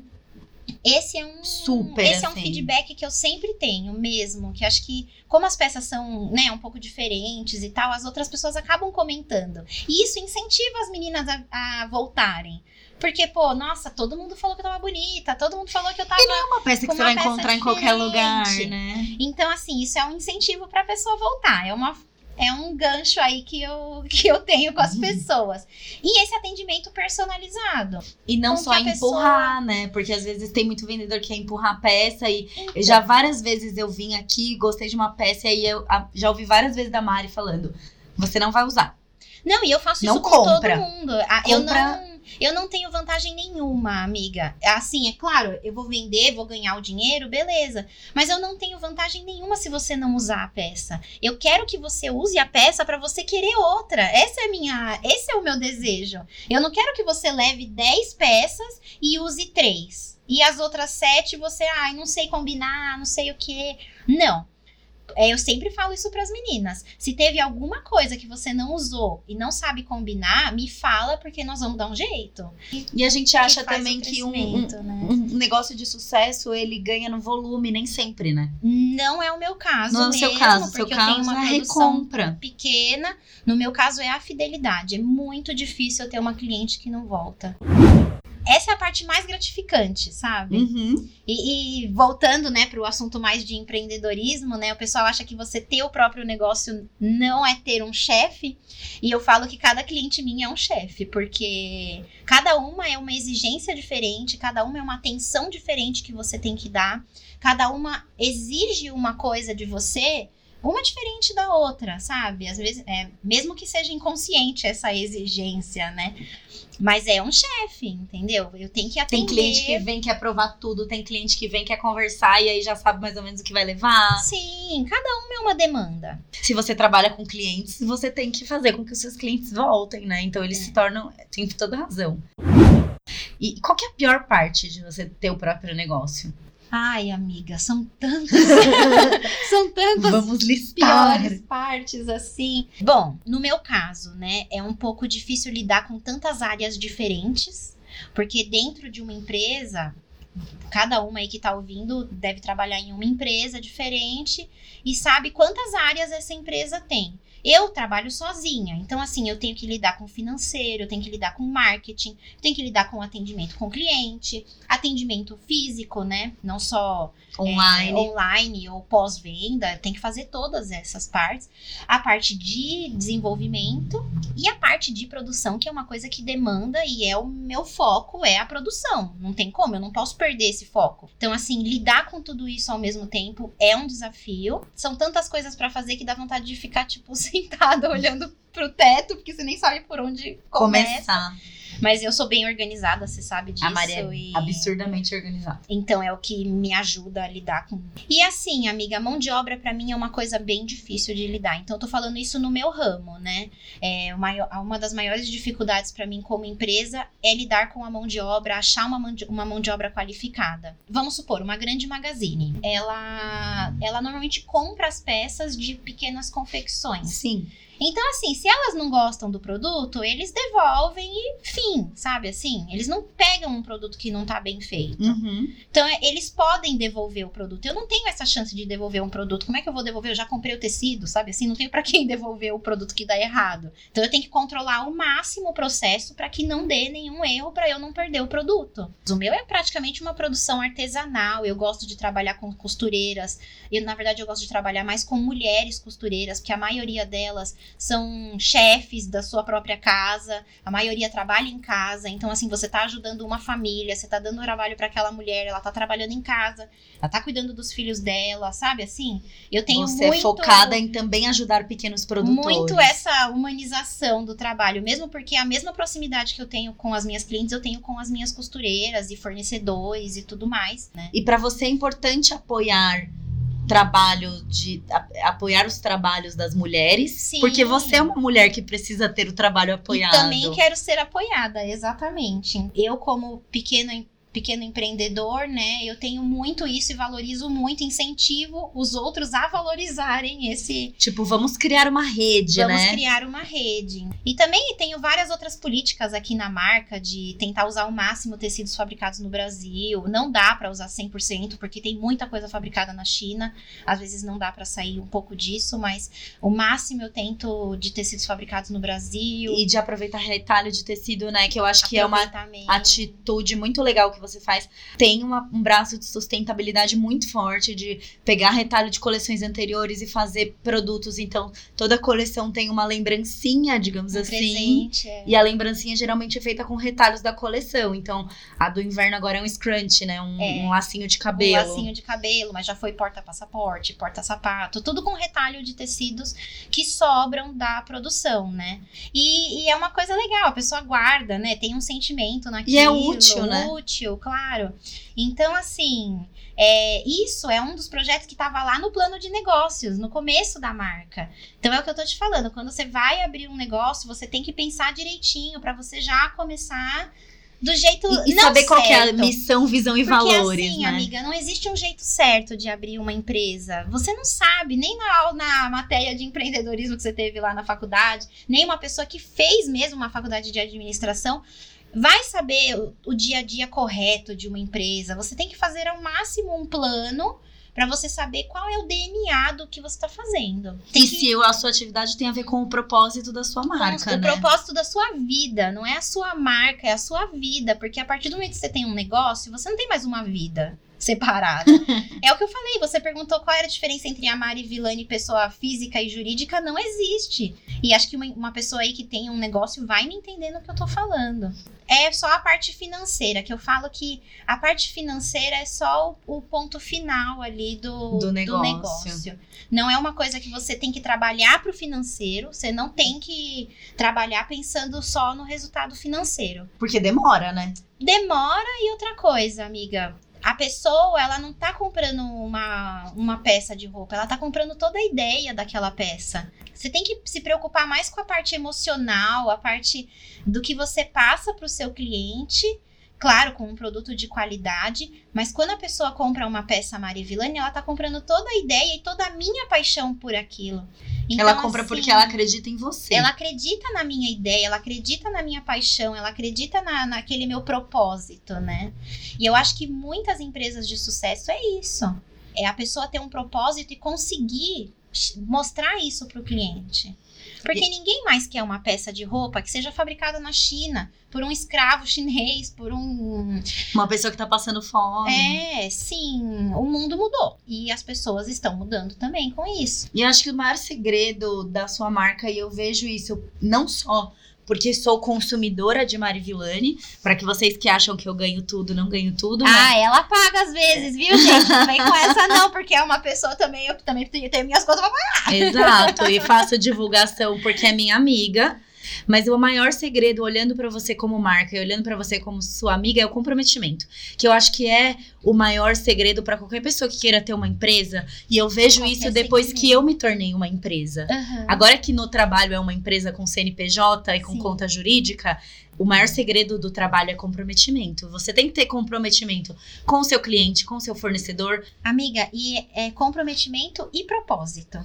esse é um Super, esse é um assim. feedback que eu sempre tenho mesmo, que acho que como as peças são, né, um pouco diferentes e tal, as outras pessoas acabam comentando. E isso incentiva as meninas a, a voltarem. Porque, pô, nossa, todo mundo falou que eu tava bonita, todo mundo falou que eu tava. É uma peça que você vai encontrar em qualquer lugar, diferente. né? Então, assim, isso é um incentivo pra pessoa voltar. É uma. É um gancho aí que eu, [LAUGHS] que eu tenho com as Uhum. pessoas. E esse atendimento personalizado. E não Com só a pessoa- empurrar, né? Porque às vezes tem muito vendedor que quer empurrar a peça e Então, já várias vezes eu vim aqui, gostei de uma peça e aí eu já ouvi várias vezes da Mari falando: você não vai usar. Não, e eu faço Não isso com compra. todo mundo. Ah, Eu Compra- não, eu não tenho vantagem nenhuma, amiga. Assim, é claro, eu vou vender, vou ganhar o dinheiro, beleza. Mas eu não tenho vantagem nenhuma se você não usar a peça. Eu quero que você use a peça pra você querer outra. Essa é minha, esse é o meu desejo. Eu não quero que você leve 10 peças e use três. E as outras sete você, ai, não sei combinar, não sei o que. Não. É, eu sempre falo isso pras meninas. Se teve alguma coisa que você não usou e não sabe combinar, me fala porque nós vamos dar um jeito. E a gente acha faz também que um, um, né? um negócio de sucesso ele ganha no volume, nem sempre, né? Não é o meu caso Não é o seu caso, porque seu eu tenho caso uma é recompra. pequena. No meu caso é a fidelidade. É muito difícil eu ter uma cliente que não volta. Essa é a parte mais gratificante, sabe? Uhum. E, e voltando, né, para o assunto mais de empreendedorismo, né, o pessoal acha que você ter o próprio negócio não é ter um chefe. E eu falo que cada cliente minha é um chefe, porque cada uma é uma exigência diferente, cada uma é uma atenção diferente que você tem que dar, cada uma exige uma coisa de você. Uma diferente da outra, sabe? Às vezes, é, mesmo que seja inconsciente essa exigência, né? Mas é um chefe, entendeu? Eu tenho que atender. Tem cliente que vem quer provar tudo, tem cliente que vem quer conversar e aí já sabe mais ou menos o que vai levar. Sim, cada uma é uma demanda. Se você trabalha com clientes, você tem que fazer com que os seus clientes voltem, né? Então eles É. se tornam. Tem toda razão. E qual que é a pior parte de você ter o próprio negócio? Ai, amiga, são tantas. [LAUGHS] são tantas Vamos listar. piores partes assim. Bom, no meu caso, né, é um pouco difícil lidar com tantas áreas diferentes, porque dentro de uma empresa, cada uma aí que tá ouvindo deve trabalhar em uma empresa diferente e sabe quantas áreas essa empresa tem. Eu trabalho sozinha, então assim, eu tenho que lidar com financeiro, eu tenho que lidar com marketing, eu tenho que lidar com atendimento com cliente, atendimento físico, né? Não só Online. é, online ou pós-venda, tem que fazer todas essas partes. A parte de desenvolvimento e a parte de produção, que é uma coisa que demanda e é o meu foco, é a produção. Não tem como, eu não posso perder esse foco. Então, assim, lidar com tudo isso ao mesmo tempo é um desafio. São tantas coisas pra fazer que dá vontade de ficar, tipo, [LAUGHS] sentada olhando pro teto, porque você nem sabe por onde começa. Começar. Mas eu sou bem organizada, você sabe disso. A Maria é e... absurdamente organizada. Então é o que me ajuda a lidar com. E assim, amiga, mão de obra pra mim é uma coisa bem difícil de lidar. Então eu tô falando isso no meu ramo, né? É, maior- uma das maiores dificuldades pra mim como empresa é lidar com a mão de obra, achar uma mão de, uma mão de obra qualificada. Vamos supor, uma grande magazine. Ela, ela normalmente compra as peças de pequenas confecções. Sim. Então, assim, se elas não gostam do produto, eles devolvem e fim, sabe assim? Eles não pegam um produto que não tá bem feito. Uhum. Então, é, eles podem devolver o produto. Eu não tenho essa chance de devolver um produto. Como é que eu vou devolver? Eu já comprei o tecido, sabe? Assim, não tenho pra quem [LAUGHS] devolver o produto que dá errado. Então, eu tenho que controlar ao máximo o processo pra que não dê nenhum erro pra eu não perder o produto. O meu é praticamente uma produção artesanal. Eu gosto de trabalhar com costureiras. Eu, na verdade, eu gosto de trabalhar mais com mulheres costureiras, porque a maioria delas são chefes da sua própria casa, a maioria trabalha em casa, então assim, você tá ajudando uma família, você tá dando trabalho para aquela mulher, ela tá trabalhando em casa, ela tá cuidando dos filhos dela, sabe assim? Eu tenho Você muito é focada em também ajudar pequenos produtores. muito essa humanização do trabalho, mesmo porque a mesma proximidade que eu tenho com as minhas clientes, eu tenho com as minhas costureiras e fornecedores e tudo mais, né? E para você é importante apoiar trabalho de a- apoiar os trabalhos das mulheres, Sim. porque você é uma mulher que precisa ter o trabalho apoiado. E também quero ser apoiada, exatamente. Eu, como pequena pequeno empreendedor, né? Eu tenho muito isso e valorizo muito, incentivo os outros a valorizarem esse. Tipo, vamos criar uma rede, vamos né? Vamos criar uma rede. E também tenho várias outras políticas aqui na marca de tentar usar o máximo tecidos fabricados no Brasil. Não dá para usar 100%, porque tem muita coisa fabricada na China. Às vezes não dá para sair um pouco disso, mas o máximo eu tento de tecidos fabricados no Brasil. E de aproveitar retalho de tecido, né? Que eu acho que é uma atitude muito legal que você faz. Tem uma, um braço de sustentabilidade muito forte de pegar retalho de coleções anteriores e fazer produtos. Então, toda coleção tem uma lembrancinha, digamos um assim. Presente, é. E a lembrancinha geralmente é feita com retalhos da coleção. Então, a do inverno agora é um scrunch, né? Um, É. um lacinho de cabelo. Um lacinho de cabelo, mas já foi porta-passaporte, porta-sapato, tudo com retalho de tecidos que sobram da produção, né? E, e é uma coisa legal, a pessoa guarda, né? Tem um sentimento naquilo. E é útil, né? Útil, claro. Então, assim, é, isso é um dos projetos que estava lá no plano de negócios, no começo da marca. Então é o que eu tô te falando, quando você vai abrir um negócio, você tem que pensar direitinho para você já começar do jeito E, e não saber qual que é a certo. missão, visão e Porque valores, assim, né? amiga, não existe um jeito certo de abrir uma empresa. Você não sabe, nem na, na matéria de empreendedorismo que você teve lá na faculdade, nem uma pessoa que fez mesmo uma faculdade de administração vai saber o, o dia a dia correto de uma empresa. Você tem que fazer ao máximo um plano para você saber qual é o DNA do que você está fazendo. Tem E que se a sua atividade tem a ver com o propósito da sua marca, o né? propósito da sua vida, não é a sua marca, é a sua vida, porque a partir do momento que você tem um negócio, você não tem mais uma vida separada. [LAUGHS] é o que eu falei, você perguntou qual era a diferença entre a Mari Vilani, pessoa física e jurídica, não existe. E acho que uma, uma pessoa aí que tem um negócio vai me entender no que eu tô falando. É só a parte financeira, que eu falo que a parte financeira é só o, o ponto final ali do, Do negócio. negócio. Não é uma coisa que você tem que trabalhar pro financeiro, você não tem que trabalhar pensando só no resultado financeiro. Porque demora, né? Demora e outra coisa, amiga. A pessoa, ela não tá comprando uma, uma peça de roupa, ela tá comprando toda a ideia daquela peça. Você tem que se preocupar mais com a parte emocional, a parte do que você passa pro seu cliente. Claro, com um produto de qualidade, mas quando a pessoa compra uma peça Mari Villani, ela tá comprando toda a ideia e toda a minha paixão por aquilo. Então, ela compra assim, porque ela acredita em você. ela acredita na minha ideia, ela acredita na minha paixão, ela acredita na, naquele meu propósito, né? E eu acho que muitas empresas de sucesso é isso. É a pessoa ter um propósito e conseguir mostrar isso pro cliente. Porque ninguém mais quer uma peça de roupa que seja fabricada na China por um escravo chinês, por um. Uma pessoa que tá passando fome. É, sim, o mundo mudou. E as pessoas estão mudando também com isso. E eu acho que o maior segredo da sua marca, e eu vejo isso não só porque sou consumidora de Mari Villani, para que vocês que acham que eu ganho tudo, não ganho tudo, mas Ah, ela paga às vezes, viu, gente? Não vem com essa, não, porque é uma pessoa também, eu também tenho, tenho minhas contas pra pagar. Exato, e faço divulgação porque é minha amiga. Mas o maior segredo, olhando pra você como marca e olhando pra você como sua amiga, é o comprometimento. Que eu acho que é o maior segredo pra qualquer pessoa que queira ter uma empresa. E eu vejo Qualquer isso depois que eu me tornei uma empresa. Agora que no trabalho é uma empresa com CNPJ e com Sim. conta jurídica, o maior segredo do trabalho é comprometimento. Você tem que ter comprometimento com o seu cliente, com o seu fornecedor. Amiga, e é comprometimento e propósito.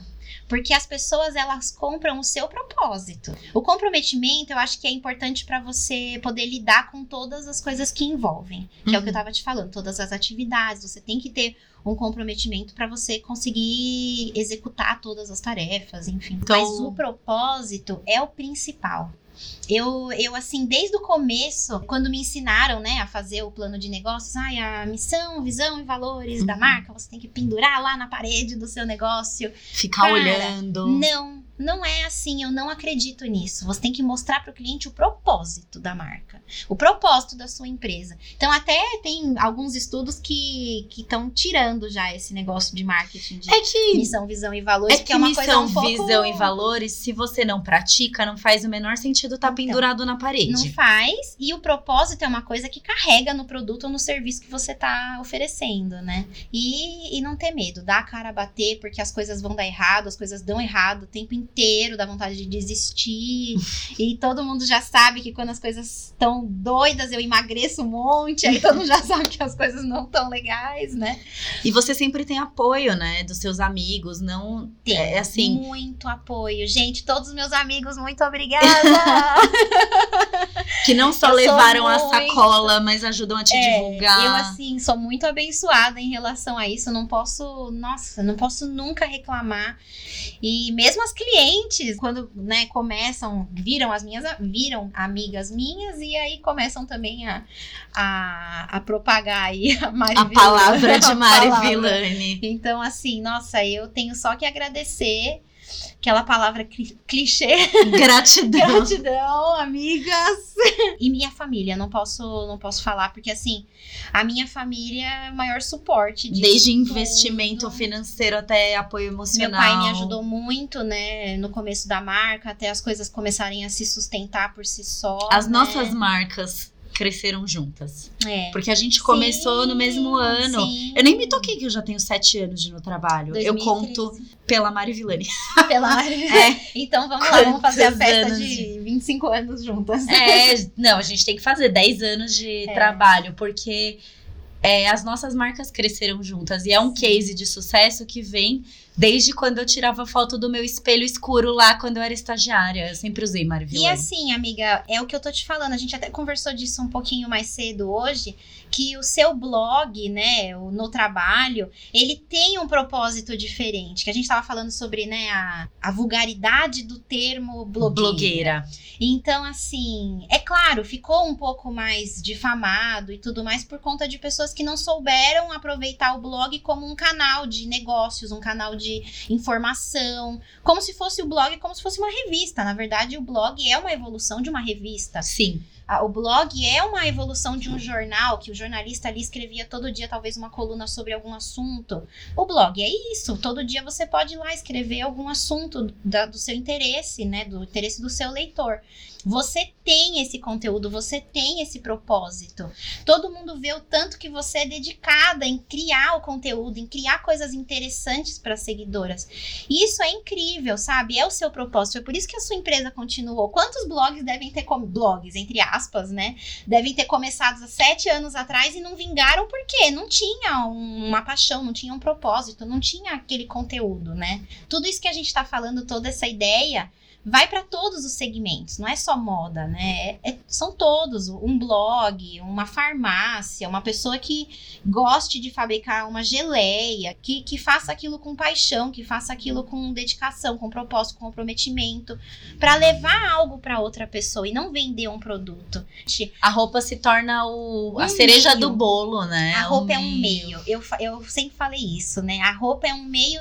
Porque as pessoas, elas compram o seu propósito. O comprometimento, eu acho que é importante pra você poder lidar com todas as coisas que envolvem. Que é o que eu Uhum. tava te falando, todas as atividades. Você tem que ter um comprometimento pra você conseguir executar todas as tarefas, enfim. Então- Mas o propósito é o principal. Eu, eu, assim, desde o começo, quando me ensinaram, né, a fazer o plano de negócios, ai, a missão, visão e valores da Uhum. marca, você tem que pendurar lá na parede do seu negócio. Ficar Cara, olhando. Não, não é assim, eu não acredito nisso. Você tem que mostrar para o cliente o propósito da marca, o propósito da sua empresa. Então, até tem alguns estudos que estão tirando já esse negócio de marketing de É que missão, visão e valores, É que, é uma coisa missão, um pouco... visão e valores, se você não pratica, não faz o menor sentido estar pendurado na parede. Não faz, e o propósito é uma coisa que carrega no produto ou no serviço que você tá oferecendo, né? E, e não ter medo, dar a cara a bater, porque as coisas vão dar errado, as coisas dão errado o tempo inteiro. Inteiro, dá vontade de desistir. e todo mundo já sabe que quando as coisas estão doidas, eu emagreço um monte, aí todo mundo já sabe que as coisas não estão legais, né? E você sempre tem apoio, né, dos seus amigos, não Tem é assim, muito apoio. Gente, todos os meus amigos, muito obrigada! [LAUGHS] que não só Eu levaram a sacola, mas ajudam a te É, divulgar. Eu, assim, sou muito abençoada em relação a isso. Não posso, nossa, não posso nunca reclamar. E mesmo as clientes, quando, né, começam, viram as minhas, viram amigas minhas e aí começam também a, a, a propagar aí a [LAUGHS] Mari a palavra de [LAUGHS] a Mari palavra. Villani. Então, assim, nossa, eu tenho só que agradecer aquela palavra cli- clichê [LAUGHS] Gratidão. Gratidão, amigas. E minha família, não posso, não posso falar, porque assim, a minha família é o maior suporte Desde tudo. investimento financeiro até apoio Meu emocional. pai me ajudou muito, né, no começo da marca, até as coisas começarem a se sustentar por si só. As né? nossas marcas cresceram juntas. É. Porque a gente começou no mesmo Sim, ano. sim. Eu nem me toquei que eu já tenho sete anos de no trabalho. Eu 2013. conto pela Mari Villani. [LAUGHS] Pela... [LAUGHS] É. Então vamos lá, vamos fazer a Quantos festa de 25 anos juntas. É, não, a gente tem que fazer 10 anos de É. trabalho, porque é, as nossas marcas cresceram juntas. E é um case de sucesso que vem desde quando eu tirava foto do meu espelho escuro lá quando eu era estagiária. Eu sempre usei Mari E assim, amiga, é o que eu tô te falando. A gente até conversou disso um pouquinho mais cedo hoje, que o seu blog, né, o no trabalho, ele tem um propósito diferente. Que a gente tava falando sobre, né, a, a vulgaridade do termo blogueira. blogueira. Então, assim, é claro, ficou um pouco mais difamado e tudo mais por conta de pessoas que não souberam aproveitar o blog como um canal de negócios, um canal de informação, como se fosse o blog, como se fosse uma revista. Na verdade, o blog é uma evolução de uma revista. Sim. O blog é uma evolução de um jornal, que o jornalista ali escrevia todo dia, talvez, uma coluna sobre algum assunto. O blog é isso. Todo dia você pode ir lá escrever algum assunto da- do seu interesse, né? Do interesse do seu leitor. Você tem esse conteúdo, você tem esse propósito. Todo mundo vê o tanto que você é dedicada em criar o conteúdo, em criar coisas interessantes para as seguidoras. Isso é incrível, sabe? É o seu propósito. É por isso que a sua empresa continuou. Quantos blogs devem ter blogs, entre aspas, né? Devem ter começado há sete anos atrás e não vingaram por quê? Não tinha um- uma paixão, não tinha um propósito, não tinha aquele conteúdo, né? Tudo isso que a gente tá falando, toda essa ideia, vai para todos os segmentos, não é só moda, né? É- é- são todos, um blog, uma farmácia, uma pessoa que goste de fabricar uma geleia, que, que faça aquilo com paixão, que faça aquilo com dedicação, com propósito, com comprometimento, para levar algo para outra pessoa e não vender um produto. A roupa se torna o, a Um cereja meio. do bolo, né? A roupa é um meio. Eu, fa- eu sempre falei isso, né? A roupa é um meio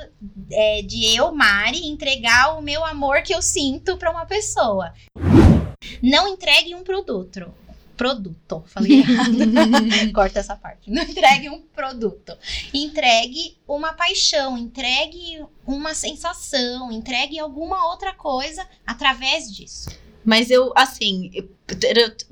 é, de eu, Mari, entregar o meu amor que eu sinto para uma pessoa. Não entregue um produto. Produto, falei [LAUGHS] errado. [LAUGHS] Corta essa parte. Não entregue um produto. Entregue uma paixão, entregue uma sensação, entregue alguma outra coisa através disso. Mas eu, assim,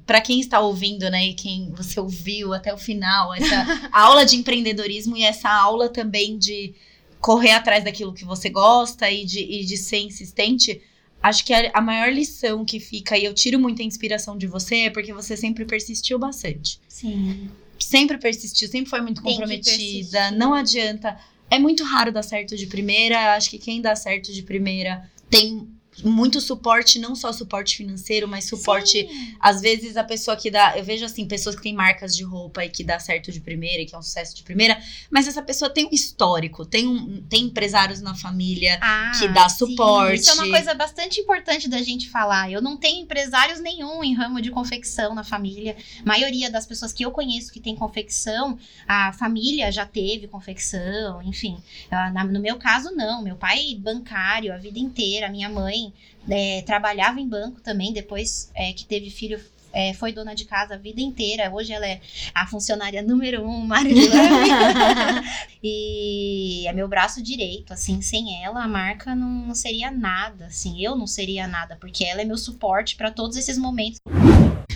pra quem está ouvindo, né, e quem você ouviu até o final, essa [LAUGHS] aula de empreendedorismo e essa aula também de correr atrás daquilo que você gosta e de, e de ser insistente, acho que a, maior lição que fica, e eu tiro muita inspiração de você, é porque você sempre persistiu bastante. Sim. Sempre persistiu, sempre foi muito comprometida, não adianta. É muito raro dar certo de primeira, acho que quem dá certo de primeira tem muito suporte, não só suporte financeiro, mas suporte Sim. às vezes a pessoa que dá. Eu vejo assim, pessoas que têm marcas de roupa e que dá certo de primeira, e que é um sucesso de primeira, mas essa pessoa tem um histórico, tem, um, tem empresários na família. Ah, que dá sim. suporte. Isso é uma coisa bastante importante da gente falar. Eu não tenho empresários nenhum em ramo de confecção na família. A maioria das pessoas que eu conheço que tem confecção, a família já teve confecção, enfim. Ah, No meu caso, não. Meu pai bancário a vida inteira, minha mãe eh, trabalhava em banco também, depois eh, que teve filho. eh, foi dona de casa a vida inteira. Hoje ela é a funcionária número um, Marilane. [LAUGHS] E é meu braço direito, assim, sem ela a marca não, não seria nada, assim, eu não seria nada, porque ela é meu suporte pra todos esses momentos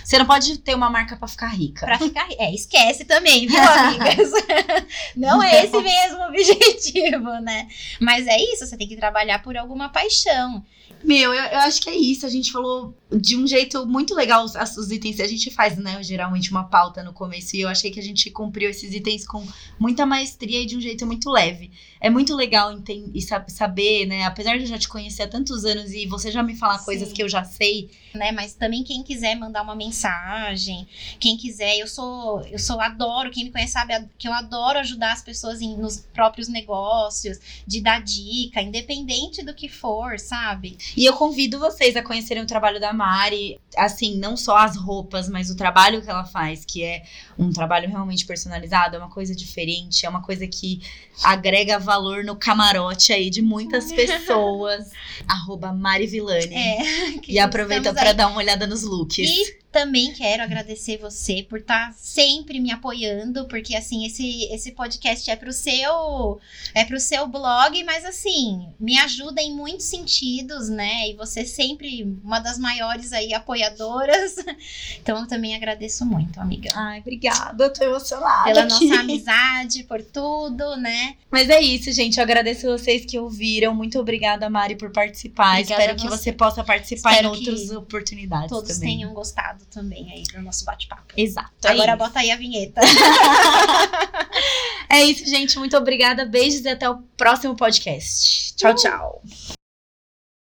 Você não pode ter uma marca pra ficar rica. Pra ficar. ri- É, esquece também, viu, [LAUGHS] amigas? [LAUGHS] não é esse mesmo o objetivo, né? Mas é isso, você tem que trabalhar por alguma paixão. Meu, eu, eu acho que é isso. A gente falou de um jeito muito legal os, os itens. A gente faz, né, geralmente uma pauta no começo. E eu achei que a gente cumpriu esses itens com muita maestria e de um jeito muito leve. É muito legal e saber, né? Apesar de eu já te conhecer há tantos anos e você já me falar Sim. coisas que eu já sei. Né, mas também quem quiser mandar uma mensagem, quem quiser, eu sou, eu sou adoro, quem me conhece sabe que eu adoro ajudar as pessoas em, nos próprios negócios, de dar dica, independente do que for, sabe? E eu convido vocês a conhecerem o trabalho da Mari, assim, não só as roupas, mas o trabalho que ela faz, que é um trabalho realmente personalizado, é uma coisa diferente, é uma coisa que agrega valor no camarote aí de muitas [LAUGHS] pessoas. Arroba Mari Villani. É, [LAUGHS] e aproveita para dar uma olhada nos looks. E também quero agradecer você por estar tá sempre me apoiando, porque assim, esse, esse podcast é pro seu é pro seu blog, mas assim, me ajuda em muitos sentidos, né? E você sempre uma das maiores aí apoiadoras. [LAUGHS] Então eu também agradeço muito, amiga. Ai, obrigada, eu tô emocionada. Pela aqui. nossa [LAUGHS] amizade, por tudo, né? Mas é isso, gente. Eu agradeço vocês que ouviram. Muito obrigada, Mari, por participar. Obrigada Espero que você possa participar Espero em outras oportunidades todos também. tenham gostado também aí do nosso bate-papo. Exato. É Agora é bota aí a vinheta. [LAUGHS] é isso, gente. Muito obrigada. Beijos e até o próximo podcast. Tchau, uh! tchau.